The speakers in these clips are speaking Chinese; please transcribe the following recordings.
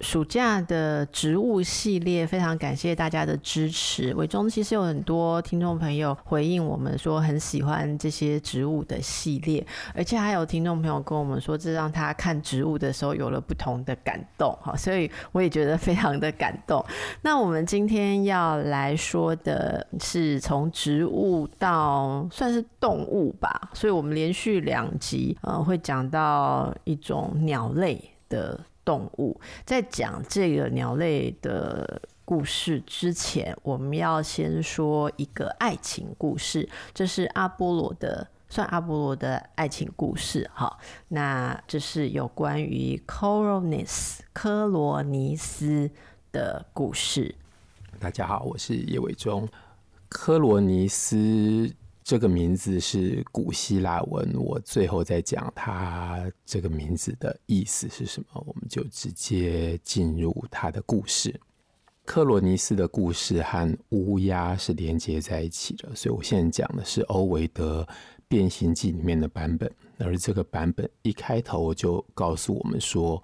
暑假的植物系列，非常感谢大家的支持。伟忠其实有很多听众朋友回应我们说很喜欢这些植物的系列，而且还有听众朋友跟我们说，这让他看植物的时候有了不同的感动。哈，所以我也觉得非常的感动。那我们今天要来说的是从植物到算是动物吧，所以我们连续两集呃会讲到一种鸟类的。动物在讲这个鸟类的故事之前，我们要先说一个爱情故事，这是阿波罗的，算阿波罗的爱情故事。好，那这是有关于科罗尼斯科罗尼斯的故事。大家好，我是叶伟忠，科罗尼斯。这个名字是古希腊文，我最后再讲它这个名字的意思是什么，我们就直接进入它的故事。科罗尼斯的故事和乌鸦是连接在一起的，所以我现在讲的是欧维德《变形记》里面的版本，而这个版本一开头就告诉我们说，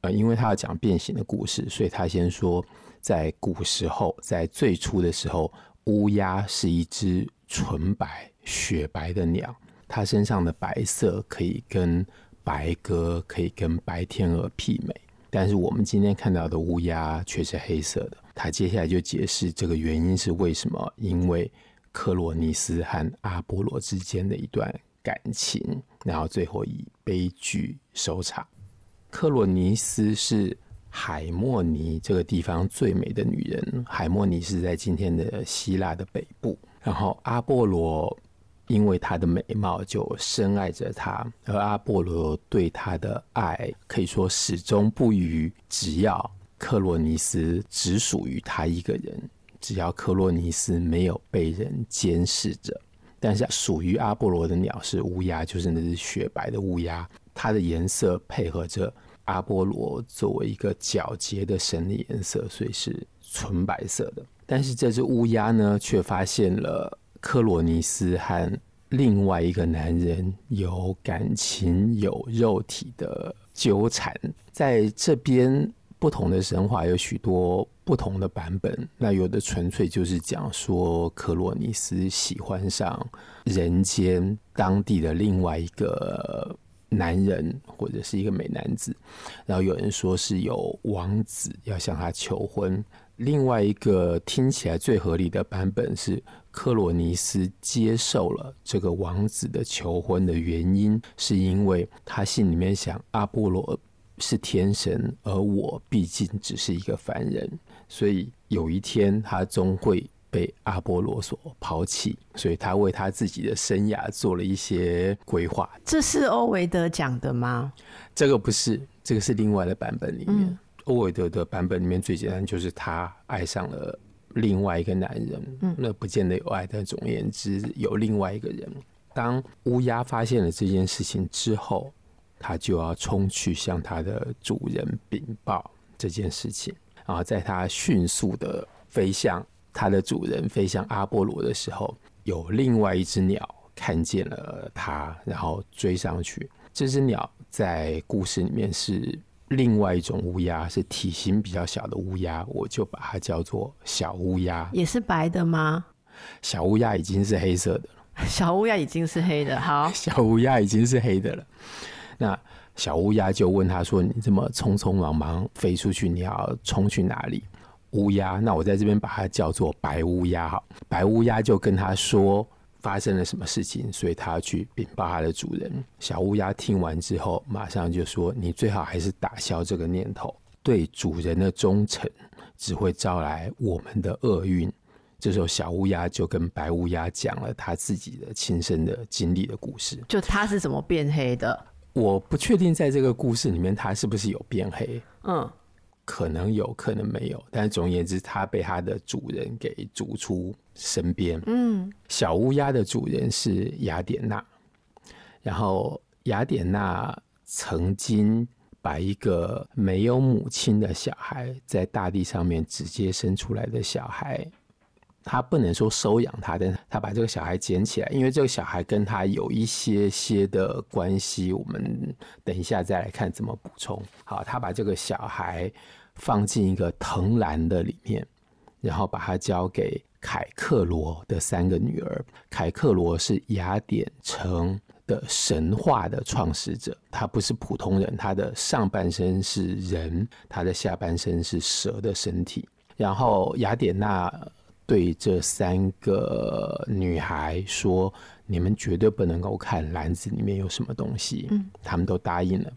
呃，因为他要讲变形的故事，所以他先说，在古时候，在最初的时候，乌鸦是一只。纯白雪白的鸟，它身上的白色可以跟白鸽、可以跟白天鹅媲美。但是我们今天看到的乌鸦却是黑色的。他接下来就解释这个原因是为什么？因为克罗尼斯和阿波罗之间的一段感情，然后最后以悲剧收场。克罗尼斯是海莫尼这个地方最美的女人。海莫尼是在今天的希腊的北部。然后阿波罗因为她的美貌就深爱着她，而阿波罗对她的爱可以说始终不渝。只要克洛尼斯只属于他一个人，只要克洛尼斯没有被人监视着，但是属于阿波罗的鸟是乌鸦，就是那只雪白的乌鸦，它的颜色配合着阿波罗作为一个皎洁的神的颜色，所以是纯白色的。但是这只乌鸦呢，却发现了克罗尼斯和另外一个男人有感情、有肉体的纠缠。在这边，不同的神话有许多不同的版本。那有的纯粹就是讲说，克罗尼斯喜欢上人间当地的另外一个男人，或者是一个美男子。然后有人说是有王子要向他求婚。另外一个听起来最合理的版本是，克罗尼斯接受了这个王子的求婚的原因，是因为他心里面想，阿波罗是天神，而我毕竟只是一个凡人，所以有一天他终会被阿波罗所抛弃，所以他为他自己的生涯做了一些规划。这是欧维德讲的吗？这个不是，这个是另外的版本里面。嗯欧维德的版本里面最简单就是他爱上了另外一个男人，嗯，那不见得有爱，但总而言之有另外一个人。当乌鸦发现了这件事情之后，他就要冲去向他的主人禀报这件事情。然后在他迅速的飞向他的主人，飞向阿波罗的时候，有另外一只鸟看见了他，然后追上去。这只鸟在故事里面是。另外一种乌鸦是体型比较小的乌鸦，我就把它叫做小乌鸦。也是白的吗？小乌鸦已经是黑色的了。小乌鸦已经是黑的，好。小乌鸦已经是黑的了。那小乌鸦就问他说：“你这么匆匆忙忙飞出去，你要冲去哪里？”乌鸦，那我在这边把它叫做白乌鸦。好，白乌鸦就跟他说。发生了什么事情？所以他要去禀报他的主人。小乌鸦听完之后，马上就说：“你最好还是打消这个念头。对主人的忠诚只会招来我们的厄运。”这时候，小乌鸦就跟白乌鸦讲了他自己的亲身的经历的故事。就他是怎么变黑的？我不确定在这个故事里面他是不是有变黑。嗯，可能有可能没有，但是总而言之，它被它的主人给逐出身边。嗯，小乌鸦的主人是雅典娜，然后雅典娜曾经把一个没有母亲的小孩，在大地上面直接生出来的小孩。他不能说收养他，但他把这个小孩捡起来，因为这个小孩跟他有一些些的关系。我们等一下再来看怎么补充。好，他把这个小孩放进一个藤篮的里面，然后把他交给凯克罗的三个女儿。凯克罗是雅典城的神话的创始者，他不是普通人，他的上半身是人，他的下半身是蛇的身体。然后雅典娜。对这三个女孩说：“你们绝对不能够看篮子里面有什么东西。”嗯，他们都答应了。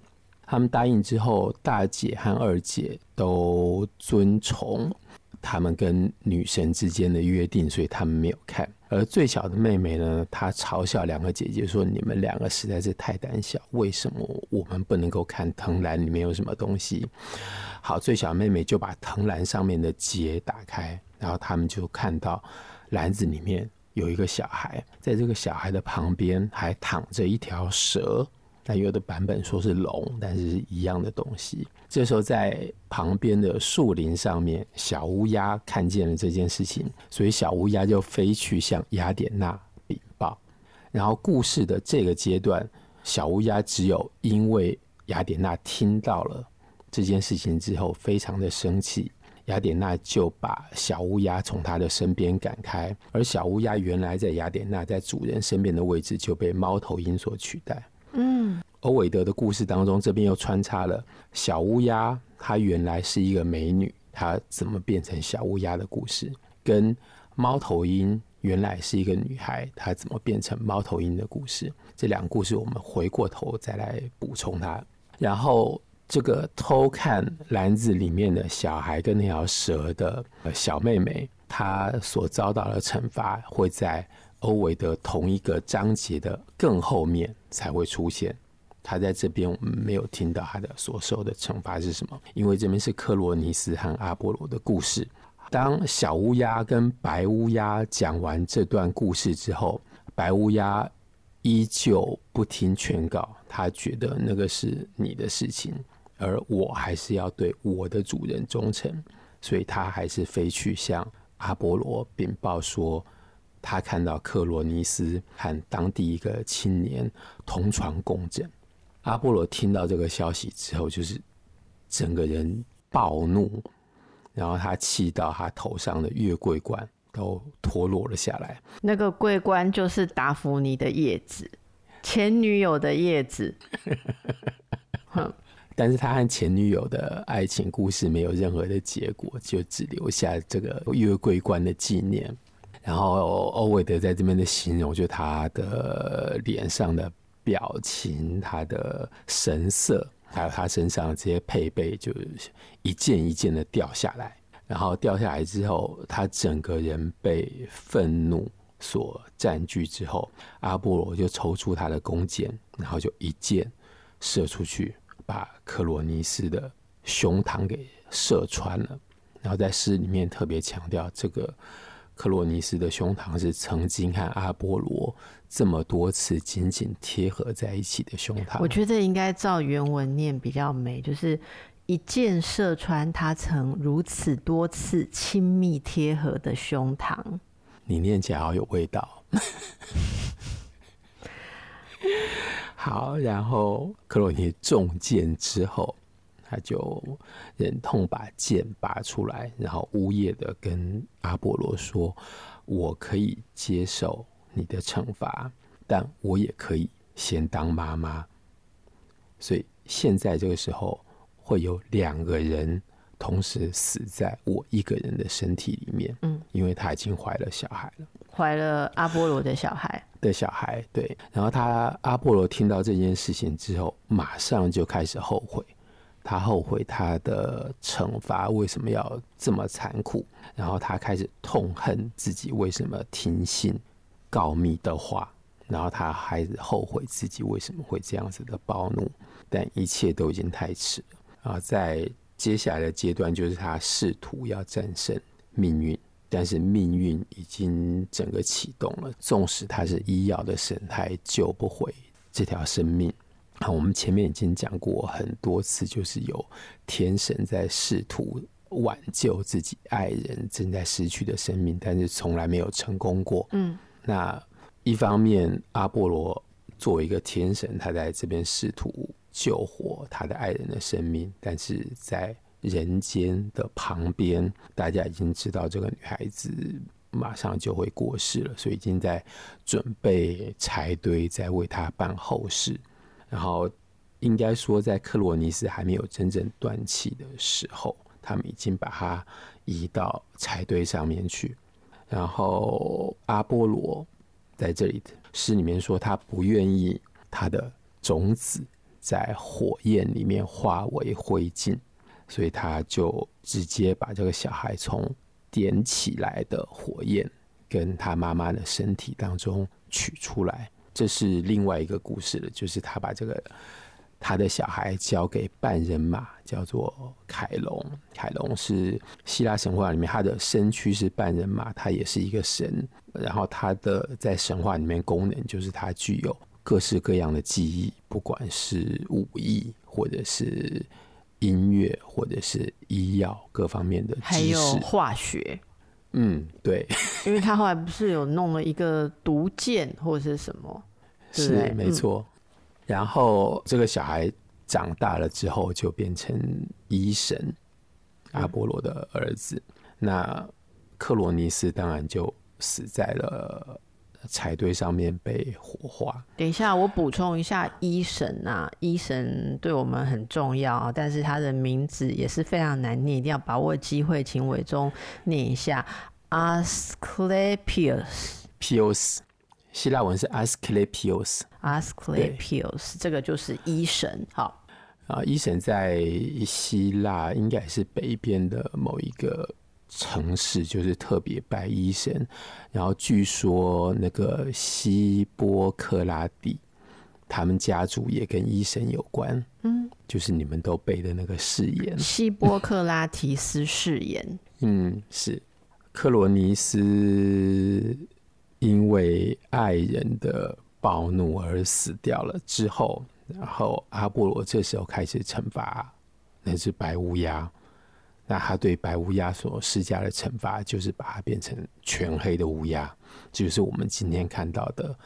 他们答应之后，大姐和二姐都遵从他们跟女神之间的约定，所以他们没有看。而最小的妹妹呢，她嘲笑两个姐姐说：“你们两个实在是太胆小，为什么我们不能够看藤篮里面有什么东西？”好，最小妹妹就把藤篮上面的结打开。然后他们就看到篮子里面有一个小孩，在这个小孩的旁边还躺着一条蛇。那有的版本说是龙，但是是一样的东西。这时候在旁边的树林上面，小乌鸦看见了这件事情，所以小乌鸦就飞去向雅典娜禀报。然后故事的这个阶段，小乌鸦只有因为雅典娜听到了这件事情之后，非常的生气。雅典娜就把小乌鸦从他的身边赶开，而小乌鸦原来在雅典娜在主人身边的位置就被猫头鹰所取代。欧维德的故事当中，这边又穿插了小乌鸦，它原来是一个美女，它怎么变成小乌鸦的故事，跟猫头鹰原来是一个女孩，她怎么变成猫头鹰的故事。这两个故事我们回过头再来补充它，然后。这个偷看篮子里面的小孩跟那条蛇的小妹妹，她所遭到的惩罚会在欧维的同一个章节的更后面才会出现。他在这边我们没有听到他的所受的惩罚是什么，因为这边是克罗尼斯和阿波罗的故事。当小乌鸦跟白乌鸦讲完这段故事之后，白乌鸦依旧不听劝告，他觉得那个是你的事情。而我还是要对我的主人忠诚，所以他还是飞去向阿波罗禀报说，他看到克罗尼斯和当地一个青年同床共枕。阿波罗听到这个消息之后，就是整个人暴怒，然后他气到他头上的月桂冠都脱落了下来。那个桂冠就是达芙妮的叶子，前女友的叶子。但是他和前女友的爱情故事没有任何的结果，就只留下这个月桂冠的纪念。然后欧维德在这边的形容，就他的脸上的表情、他的神色，还有他身上的这些配备，就一件一件的掉下来。然后掉下来之后，他整个人被愤怒所占据之后，阿波罗就抽出他的弓箭，然后就一箭射出去。把克罗尼斯的胸膛给射穿了，然后在诗里面特别强调，这个克洛尼斯的胸膛是曾经和阿波罗这么多次紧紧贴合在一起的胸膛。我觉得应该照原文念比较美，就是一箭射穿他曾如此多次亲密贴合的胸膛。你念起来好有味道。好，然后克洛尼中箭之后，他就忍痛把剑拔出来，然后呜咽的跟阿波罗说：“我可以接受你的惩罚，但我也可以先当妈妈。”所以现在这个时候会有两个人同时死在我一个人的身体里面，嗯，因为他已经怀了小孩了，怀了阿波罗的小孩。的小孩对，然后他阿波罗听到这件事情之后，马上就开始后悔，他后悔他的惩罚为什么要这么残酷，然后他开始痛恨自己为什么听信告密的话，然后他还后悔自己为什么会这样子的暴怒，但一切都已经太迟了啊！在接下来的阶段就是他试图要战胜命运，但是命运已经整个启动了。纵使他是医药的神还，救不回这条生命。啊，我们前面已经讲过很多次，就是有天神在试图挽救自己爱人正在失去的生命，但是从来没有成功过。嗯，那一方面，阿波罗作为一个天神，他在这边试图。救活他的爱人的生命，但是在人间的旁边，大家已经知道这个女孩子马上就会过世了，所以已经在准备柴堆，在为她办后事。然后，应该说，在克罗尼斯还没有真正断气的时候，他们已经把它移到柴堆上面去。然后，阿波罗在这里诗里面说，他不愿意他的种子。在火焰里面化为灰烬，所以他就直接把这个小孩从点起来的火焰跟他妈妈的身体当中取出来。这是另外一个故事了，就是他把这个他的小孩交给半人马，叫做凯龙。凯龙是希腊神话里面，他的身躯是半人马，他也是一个神。然后他的在神话里面功能就是他具有。各式各样的技艺，不管是武艺，或者是音乐，或者是医药各方面的知识，化学。嗯，对，因为他后来不是有弄了一个毒箭或者是什么？是没错。嗯。然后这个小孩长大了之后，就变成医神阿波罗的儿子。嗯。那克罗尼斯当然就死在了。柴堆上面被火化。等一下，我补充一下，医神啊，医神对我们很重要，但是他的名字也是非常难念，一定要把握机会，请伟忠念一下：Asclepius。Pius，希腊文是 Asclepius。Asclepius，这个就是医神。好啊，医神在希腊应该是北边的某一个。城市就是特别拜医神，然后据说那个希波克拉底，他们家族也跟医神有关。嗯，就是你们都背的那个誓言，希波克拉提斯誓言。嗯，是克罗尼斯因为爱人的暴怒而死掉了之后，然后阿波罗这时候开始惩罚那只白乌鸦。那他对白乌鸦所施加的惩罚，就是把它变成全黑的乌鸦，这就是我们今天看到的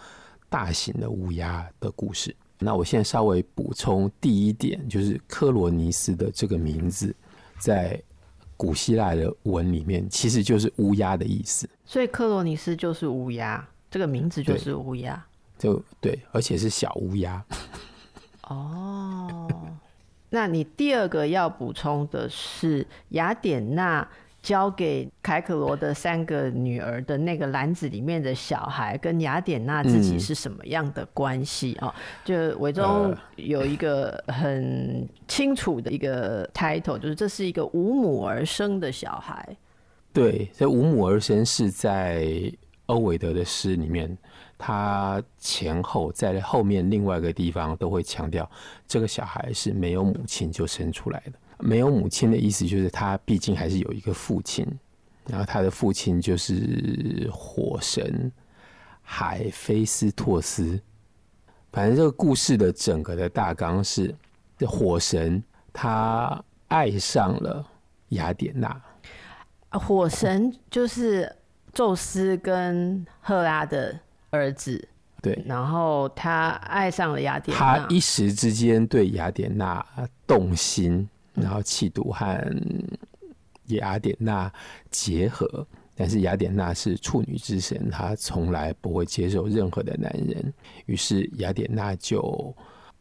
大型的乌鸦的故事。那我现在稍微补充第一点，就是克罗尼斯的这个名字，在古希腊的文里面，其实就是乌鸦的意思。所以克罗尼斯就是乌鸦，这个名字就是乌鸦，就对，而且是小乌鸦。哦。那你第二个要补充的是雅典娜交给凯克罗的三个女儿的那个篮子里面的小孩，跟雅典娜自己是什么样的关系啊？嗯、就伟忠有一个很清楚的一个 title，就是这是一个无母而生的小孩。对，这无母而生是在欧维德的诗里面。他前后在后面另外一个地方都会强调，这个小孩是没有母亲就生出来的。没有母亲的意思就是他毕竟还是有一个父亲，然后他的父亲就是火神海菲斯托斯。反正这个故事的整个的大纲是，火神他爱上了雅典娜。火神就是宙斯跟赫拉的。儿子。对，然后他爱上了雅典娜，他一时之间对雅典娜动心，然后企图和雅典娜结合，但是雅典娜是处女之神，她从来不会接受任何的男人，于是雅典娜就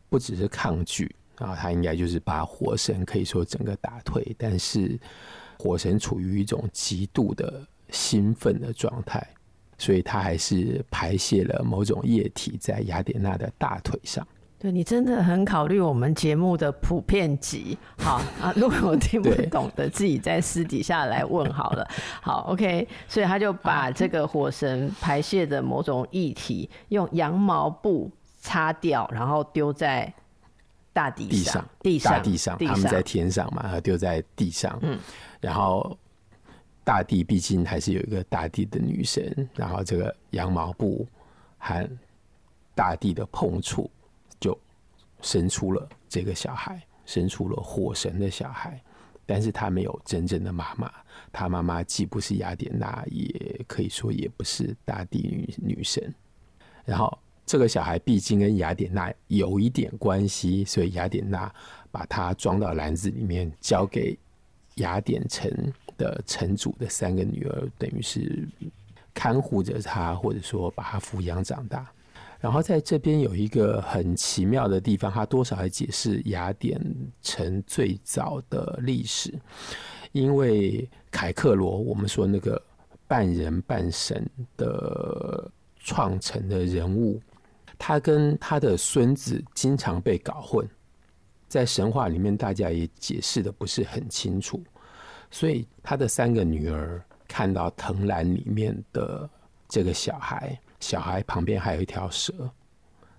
不只是抗拒，然后她应该就是把火神可以说整个打退，但是火神处于一种极度的兴奋的状态。所以他还是排泄了某种液体在雅典娜的大腿上。对，你真的很考虑我们节目的普遍级，好啊。如果我听不懂的，自己在私底下来问好了。好，OK。所以他就把这个火神排泄的某种液体用羊毛布擦掉，然后丢在大地上，地上，大地上，他们在天上嘛，他丢在地上。嗯，然后大地毕竟还是有一个大地的女神，然后这个羊毛布和大地的碰触，就生出了这个小孩，生出了火神的小孩。但是他没有真正的妈妈，他妈妈既不是雅典娜，也可以说也不是大地女女神。然后。这个小孩毕竟跟雅典娜有一点关系，所以雅典娜把他装到篮子里面，交给雅典城的城主的三个女儿，等于是看护着他，或者说把他抚养长大。然后在这边有一个很奇妙的地方，他多少还解释雅典城最早的历史，因为凯克罗，我们说那个半人半神的创城的人物。他跟他的孙子经常被搞混，在神话里面，大家也解释的不是很清楚。所以他的三个女儿看到藤篮里面的这个小孩，小孩旁边还有一条蛇，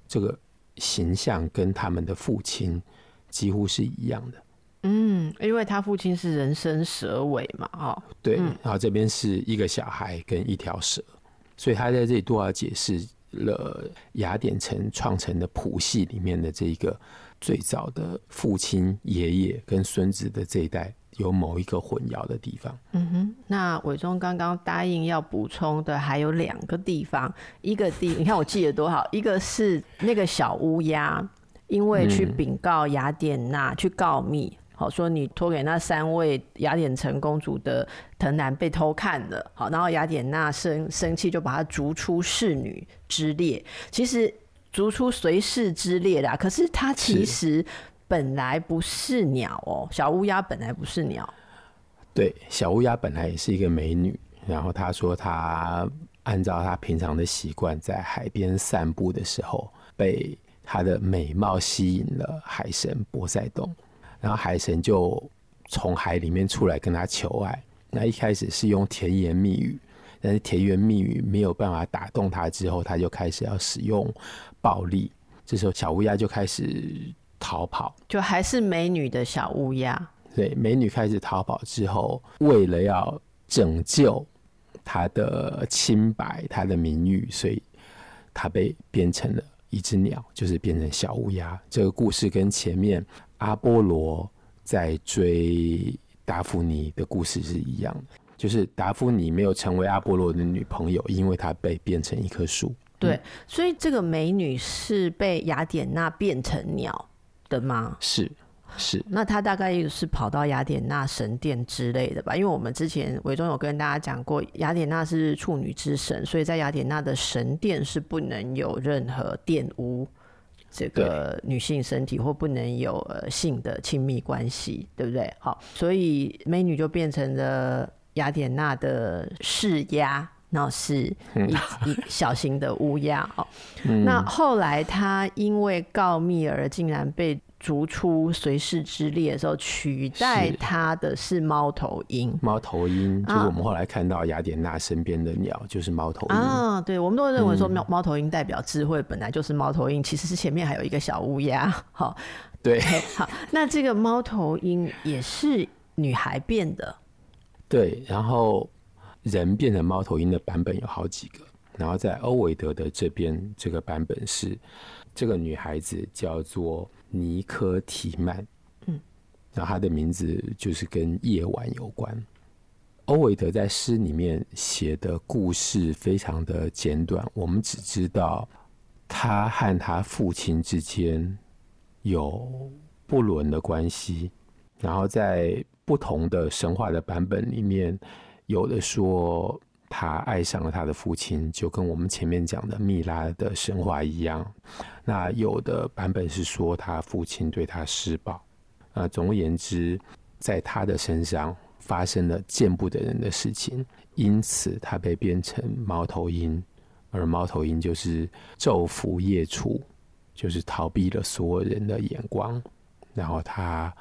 这个形象跟他们的父亲几乎是一样的。嗯，因为他父亲是人身蛇尾嘛，哦，对，然后这边是一个小孩跟一条蛇，所以他在这里多少解释。了雅典城创成的谱系里面的这个最早的父亲、爷爷跟孙子的这一代有某一个混淆的地方。嗯哼，那伟忠刚刚答应要补充的还有两个地方，一个地你看我记得多好，一个是那个小乌鸦，因为去禀告雅典娜、嗯、去告密。好，说你托给那三位雅典城公主的藤男被偷看了，好，然后雅典娜生生气，就把他逐出侍女之列。其实逐出随侍之列啦，可是他其实本来不是鸟哦、小乌鸦本来不是鸟。对，小乌鸦本来也是一个美女，然后她说她按照她平常的习惯，在海边散步的时候，被她的美貌吸引了海神波塞冬。然后海神就从海里面出来跟他求爱。那一开始是用甜言蜜语，但是甜言蜜语没有办法打动她，之后他就开始要使用暴力。这时候小乌鸦就开始逃跑，就还是美女的小乌鸦。对，美女开始逃跑之后，为了要拯救她的清白、她的名誉，所以她被变成了一只鸟，就是变成小乌鸦。这个故事跟前面。阿波罗在追达芙妮的故事是一样的，就是达芙妮没有成为阿波罗的女朋友，因为她被变成一棵树。对，所以这个美女是被雅典娜变成鸟的吗？是是。那他大概是跑到雅典娜神殿之类的吧？因为我们之前伟忠有跟大家讲过，雅典娜是处女之神，所以在雅典娜的神殿是不能有任何玷污。这个女性身体或不能有呃性的亲密关系，对不对？好，所以美女就变成了雅典娜的侍鸦，那是一一小型的乌鸦。哦，那后来他因为告密而竟然被。逐出随侍之列的时候，取代他的是猫头鹰。猫头鹰就是我们后来看到雅典娜身边的鸟，就是猫头鹰啊。对，我们都会认为说猫猫头鹰代表智慧，本来就是猫头鹰，其实是前面还有一个小乌鸦。好，对，好，那这个猫头鹰也是女孩变的。对，然后人变成猫头鹰的版本有好几个，然后在欧维德的这边，这个版本是这个女孩子叫做。尼科提曼，嗯，然后她的名字就是跟夜晚有关。欧维德在诗里面写的故事非常的简短，我们只知道他和他父亲之间有不伦的关系。然后在不同的神话的版本里面，有的说他爱上了他的父亲，就跟我们前面讲的蜜拉的神话一样。那有的版本是说他父亲对他施暴，啊，总而言之，在他的身上发生了见不得人的事情，因此他被变成猫头鹰，而猫头鹰就是昼伏夜出，就是逃避了所有人的眼光，然后他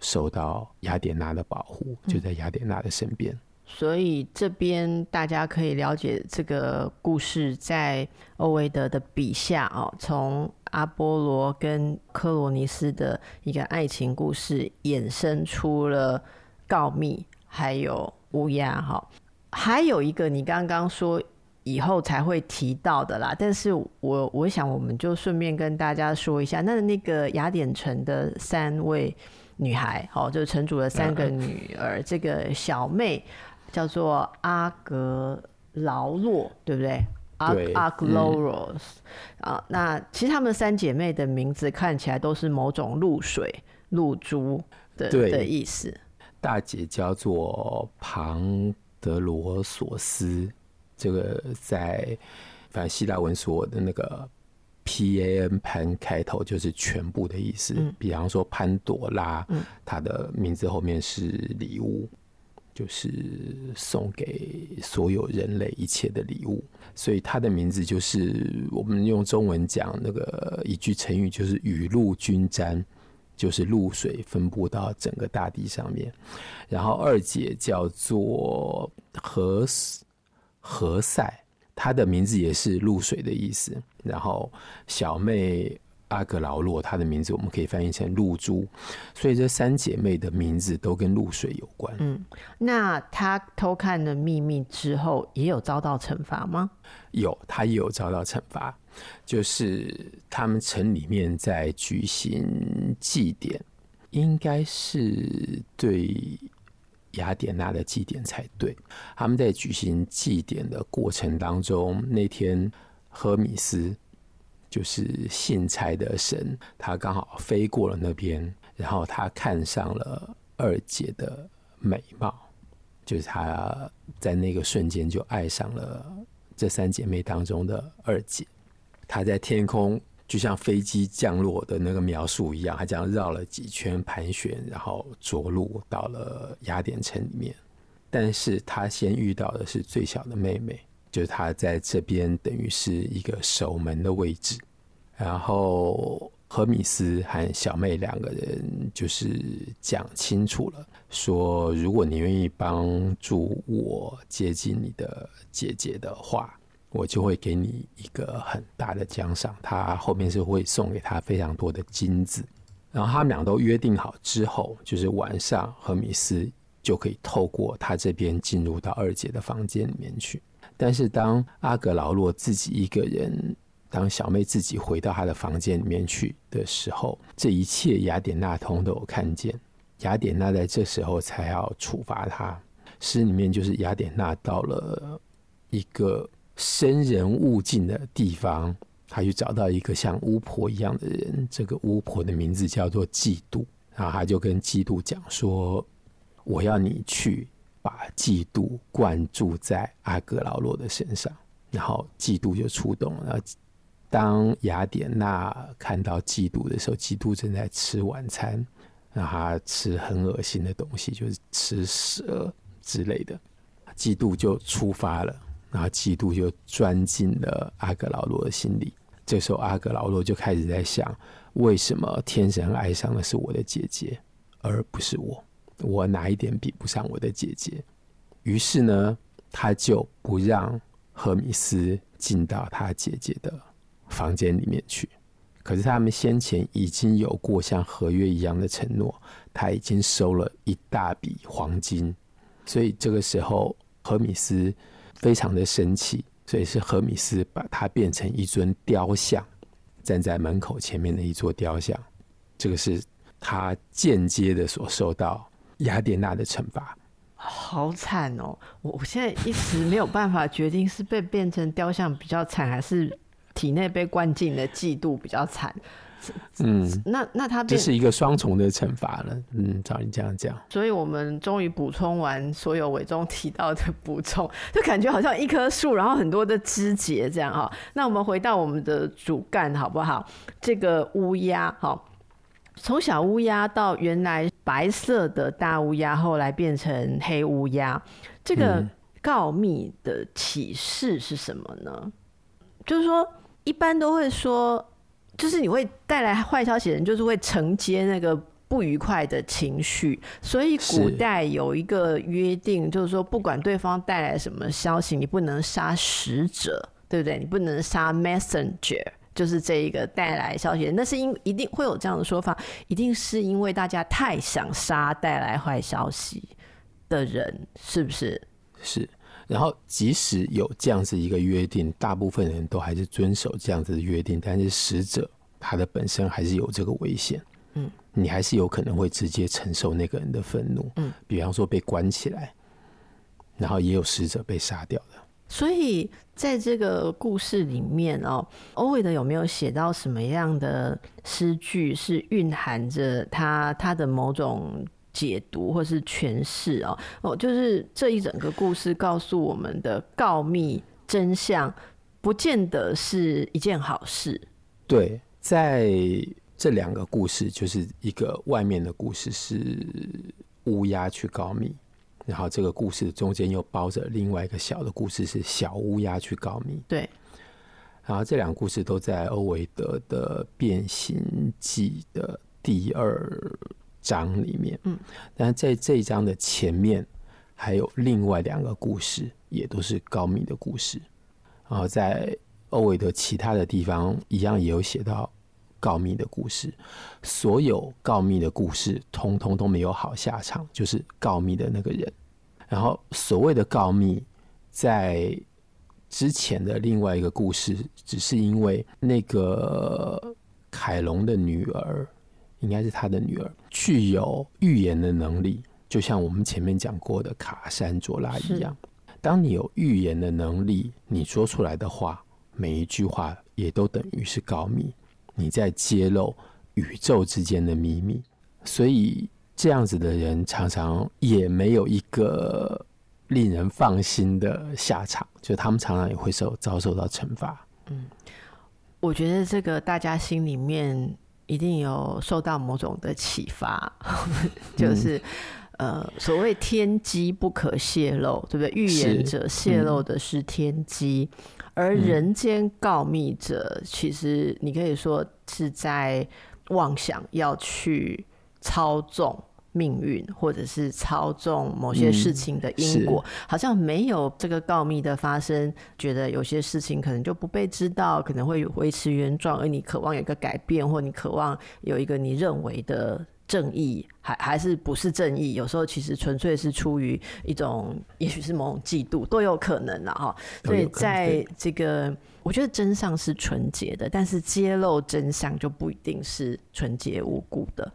受到雅典娜的保护，就在雅典娜的身边。所以这边大家可以了解这个故事在欧维德的笔下哦，从阿波罗跟科罗尼斯的一个爱情故事衍生出了告密，还有乌鸦哈，还有一个你刚刚说以后才会提到的啦，但是我我想我们就顺便跟大家说一下，那那个雅典城的三位女孩，好，就是城主的三个女儿，这个小妹。叫做阿格劳洛，对不对？阿阿格劳罗斯啊，那其实他们三姐妹的名字看起来都是某种露水、露珠的的意思。大姐叫做庞德罗索斯，这个在反正希腊文所的那个 P A N 潘开头就是全部的意思。嗯、比方说潘朵拉，她的名字后面是礼物。就是送给所有人类一切的礼物，所以他的名字就是我们用中文讲那个一句成语，就是雨露均沾，就是露水分布到整个大地上面。然后二姐叫做何何塞，她的名字也是露水的意思。然后小妹。阿格劳洛，她的名字我们可以翻译成露珠，所以这三姐妹的名字都跟露水有关。嗯，那她偷看了秘密之后，也有遭到惩罚吗？有，她也有遭到惩罚，就是他们城里面在举行祭典，应该是对雅典娜的祭典才对。他们在举行祭典的过程当中，那天赫米斯。就是信差的神，他刚好飞过了那边，然后他看上了二姐的美貌，就是他在那个瞬间就爱上了这三姐妹当中的二姐。他在天空就像飞机降落的那个描述一样，他这样绕了几圈盘旋，然后着陆到了雅典城里面。但是他先遇到的是最小的妹妹。就是他在这边等于是一个守门的位置，然后荷米斯和小妹两个人就是讲清楚了，说如果你愿意帮助我接近你的姐姐的话，我就会给你一个很大的奖赏。他后面是会送给他非常多的金子。然后他们俩都约定好之后，就是晚上荷米斯就可以透过他这边进入到二姐的房间里面去。但是当阿格劳洛自己一个人，当小妹自己回到她的房间里面去的时候，这一切雅典娜通都有看见。雅典娜在这时候才要处罚他。诗里面就是雅典娜到了一个生人勿近的地方，她去找到一个像巫婆一样的人。这个巫婆的名字叫做嫉妒，然后她就跟嫉妒讲说：“我要你去。”把嫉妒灌注在阿格劳洛的身上，然后嫉妒就出动了。当雅典娜看到嫉妒的时候，嫉妒正在吃晚餐，让他吃很恶心的东西，就是吃蛇之类的。嫉妒就出发了，然后嫉妒就钻进了阿格劳洛的心里。这时候阿格劳洛就开始在想：为什么天神爱上的是我的姐姐，而不是我？我哪一点比不上我的姐姐？于是呢，他就不让荷米斯进到他姐姐的房间里面去。可是他们先前已经有过像合约一样的承诺，他已经收了一大笔黄金，所以这个时候荷米斯非常的生气，所以是荷米斯把他变成一尊雕像，站在门口前面的一座雕像。这个是他间接的所受到。雅典娜的惩罚，好惨哦！我我现在一时没有办法决定是被变成雕像比较惨，还是体内被灌进的嫉妒比较惨。嗯，那那他这是一个双重的惩罚了。嗯，照你这样讲，所以我们终于补充完所有伟忠提到的补充，就感觉好像一棵树，然后很多的枝节这样哈。那我们回到我们的主干好不好？这个乌鸦哈。从小乌鸦到原来白色的大乌鸦，后来变成黑乌鸦，这个告密的启示是什么呢？嗯、就是说，一般都会说，就是你会带来坏消息的人，就是会承接那个不愉快的情绪，所以古代有一个约定，就是说，不管对方带来什么消息，你不能杀使者，对不对？你不能杀 messenger，就是这一个带来消息。那是因一定会有这样的说法，一定是因为大家太想杀带来坏消息的人，是不是？是。然后，即使有这样子一个约定，大部分人都还是遵守这样子的约定，但是使者他的本身还是有这个危险。嗯，你还是有可能会直接承受那个人的愤怒。嗯，比方说被关起来，然后也有死者被杀掉的。所以在这个故事里面哦，欧维德有没有写到什么样的诗句是蕴含着他他的某种解读或是诠释哦？哦，就是这一整个故事告诉我们的告密真相，不见得是一件好事。对，在。这两个故事就是一个外面的故事是乌鸦去告密，然后这个故事中间又包着另外一个小的故事是小乌鸦去告密。对，然后这两个故事都在欧维德的《变形记》的第二章里面。嗯，但是在这一章的前面还有另外两个故事，也都是告密的故事。然后在欧维德其他的地方一样也有写到。告密的故事，所有告密的故事，通通都没有好下场，就是告密的那个人。然后，所谓的告密，在之前的另外一个故事，只是因为那个凯龙的女儿，应该是他的女儿，具有预言的能力，就像我们前面讲过的卡珊卓拉一样。当你有预言的能力，你说出来的话，每一句话也都等于是告密。你在揭露宇宙之间的秘密，所以这样子的人常常也没有一个令人放心的下场，就他们常常也会受遭受到惩罚。嗯，我觉得这个大家心里面一定有受到某种的启发，就是、嗯、呃，所谓天机不可泄露，对不对？预言者泄露的是天机。而人间告密者，其实你可以说是在妄想要去操纵命运，或者是操纵某些事情的因果，好像没有这个告密的发生，觉得有些事情可能就不被知道，可能会维持原状，而你渴望有一个改变，或你渴望有一个你认为的。正义还还是不是正义？有时候其实纯粹是出于一种，也许是某种嫉妒，都有可能了哈。所以在这个，我觉得真相是纯洁的，但是揭露真相就不一定是纯洁无辜的。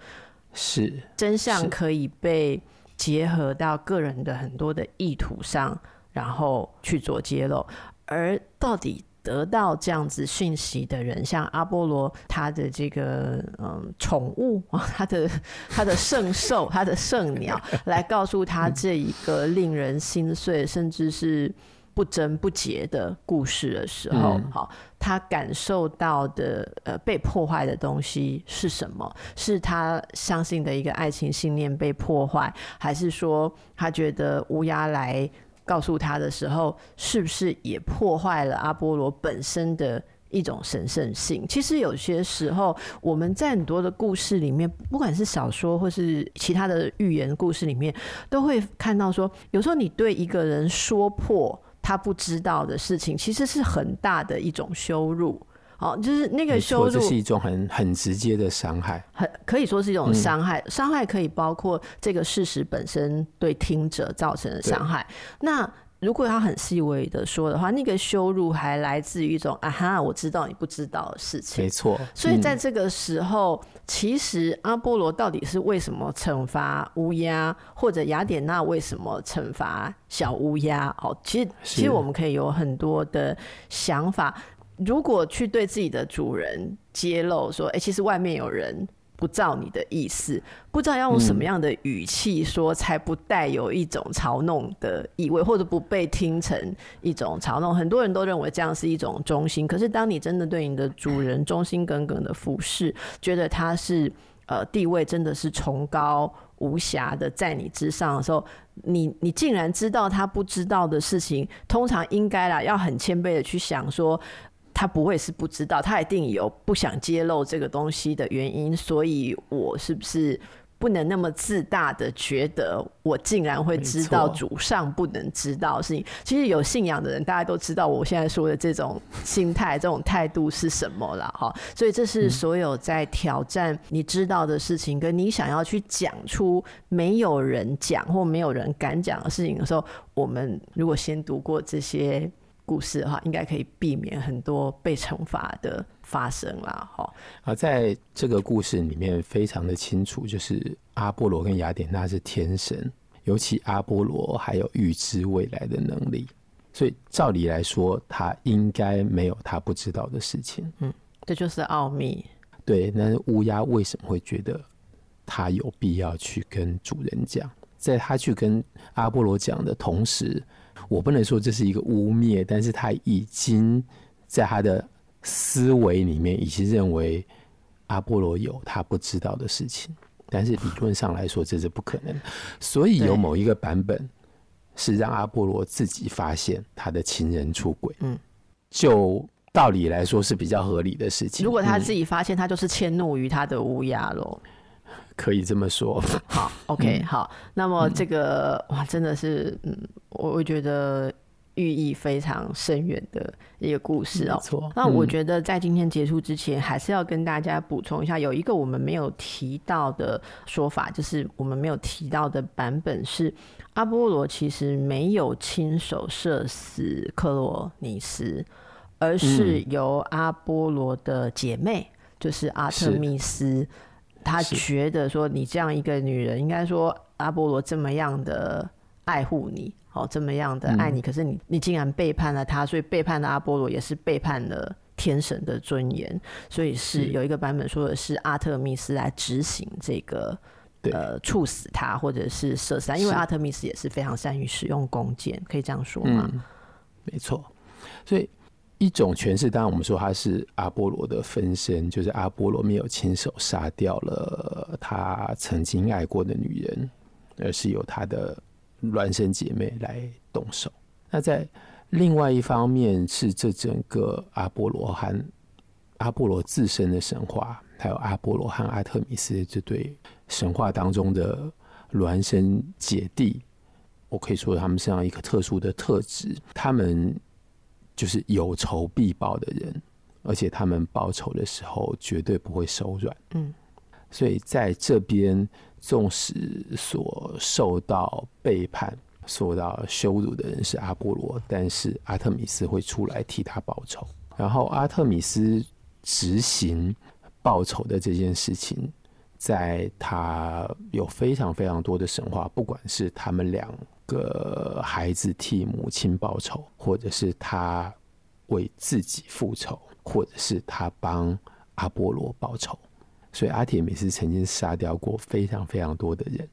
是真相可以被结合到个人的很多的意图上，然后去做揭露，而到底。得到这样子讯息的人，像阿波罗他的这个嗯宠物啊，他的他的圣兽，他的圣鸟，来告诉他这一个令人心碎，甚至是不争不解的故事的时候，好，他感受到的呃被破坏的东西是什么？是他相信的一个爱情信念被破坏，还是说他觉得乌鸦来？告诉他的时候，是不是也破坏了阿波罗本身的一种神圣性？其实有些时候，我们在很多的故事里面，不管是小说或是其他的寓言故事里面，都会看到说，有时候你对一个人说破他不知道的事情，其实是很大的一种羞辱。哦，就是那个羞辱，这是一种很很直接的伤害，很可以说是一种伤害。伤、嗯、害可以包括这个事实本身对听者造成的伤害。那如果他很细微的说的话，那个羞辱还来自于一种啊哈，我知道你不知道的事情。没错。所以在这个时候，嗯、其实阿波罗到底是为什么惩罚乌鸦，或者雅典娜为什么惩罚小乌鸦？哦，其实其实我们可以有很多的想法。如果去对自己的主人揭露说，哎、欸，其实外面有人不照你的意思，不知道要用什么样的语气说，才不带有一种嘲弄的意味，或者不被听成一种嘲弄。很多人都认为这样是一种忠心，可是当你真的对你的主人忠心耿耿的服侍，觉得他是呃地位真的是崇高无瑕的在你之上的时候，你你竟然知道他不知道的事情，通常应该啦，要很谦卑的去想说。他不会是不知道，他一定有不想揭露这个东西的原因，所以我是不是不能那么自大的觉得我竟然会知道主上不能知道的事情。其实有信仰的人，大家都知道我现在说的这种心态、这种态度是什么了哈。所以这是所有在挑战你知道的事情，跟你想要去讲出没有人讲或没有人敢讲的事情的时候，我们如果先读过这些。故事的话，应该可以避免很多被惩罚的发生啦。哈，啊，在这个故事里面非常的清楚，就是阿波罗跟雅典娜是天神，尤其阿波罗还有预知未来的能力，所以照理来说，他应该没有他不知道的事情。嗯，这就是奥秘。对，那乌鸦为什么会觉得他有必要去跟主人讲？在他去跟阿波罗讲的同时。我不能说这是一个污蔑，但是他已经在他的思维里面已经认为阿波罗有他不知道的事情，但是理论上来说这是不可能，所以有某一个版本是让阿波罗自己发现他的情人出轨，嗯，就道理来说是比较合理的事情。如果他自己发现，他就是迁怒于他的乌鸦喽。可以这么说。好，OK，嗯、好。那么这个、嗯、哇，真的是，嗯，我我觉得寓意非常深远的一个故事哦、喔。那我觉得在今天结束之前，还是要跟大家补充一下，有一个我们没有提到的说法，就是我们没有提到的版本是，阿波罗其实没有亲手射死克洛尼斯，而是由阿波罗的姐妹，就是阿特密斯。他觉得说，你这样一个女人，应该说阿波罗这么样的爱护你，哦，这么样的爱你，可是你你竟然背叛了他，所以背叛了阿波罗也是背叛了天神的尊严，所以是有一个版本说的是阿特密斯来执行这个呃处死他或者是射杀，因为阿特密斯也是非常善于使用弓箭，可以这样说吗？嗯，没错，所以。一种诠释，当然我们说他是阿波罗的分身，就是阿波罗没有亲手杀掉了他曾经爱过的女人，而是由他的孪生姐妹来动手。那在另外一方面，是这整个阿波罗和阿波罗自身的神话，还有阿波罗和阿特米斯这对神话当中的孪生姐弟，我可以说他们身上一个特殊的特质，他们。就是有仇必报的人，而且他们报仇的时候绝对不会手软。嗯，所以在这边，纵使所受到背叛、受到羞辱的人是阿波罗，但是阿特米斯会出来替他报仇。然后阿特米斯执行报仇的这件事情，在他有非常非常多的神话，不管是他们俩。个孩子替母亲报仇，或者是他为自己复仇，或者是他帮阿波罗报仇，所以阿铁美斯曾经杀掉过非常非常多的人。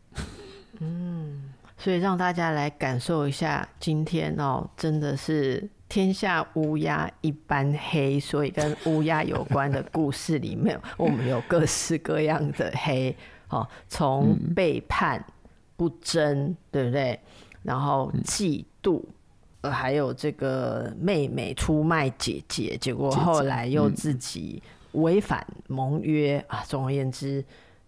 嗯，所以让大家来感受一下，今天哦，真的是天下乌鸦一般黑，所以跟乌鸦有关的故事里面，我们有各式各样的黑哦，从背叛。不争，对不对？然后嫉妒，呃，还有这个妹妹出卖姐姐，结果后来又自己违反盟约啊。总而言之，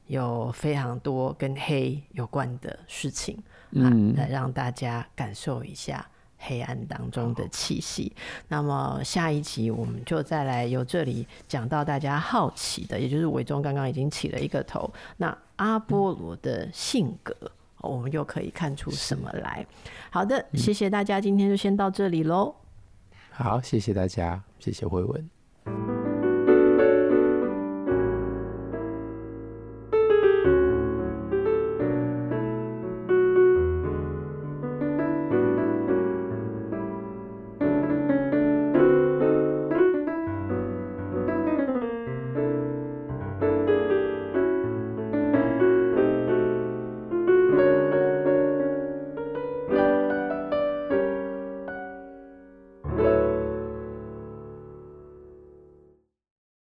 有非常多跟黑有关的事情，嗯，来让大家感受一下黑暗当中的气息。那么下一集我们就再来由这里讲到大家好奇的，也就是伟忠刚刚已经起了一个头，那阿波罗的性格。我们又可以看出什么来？好的，谢谢大家，今天就先到这里喽。好，谢谢大家，谢谢慧文。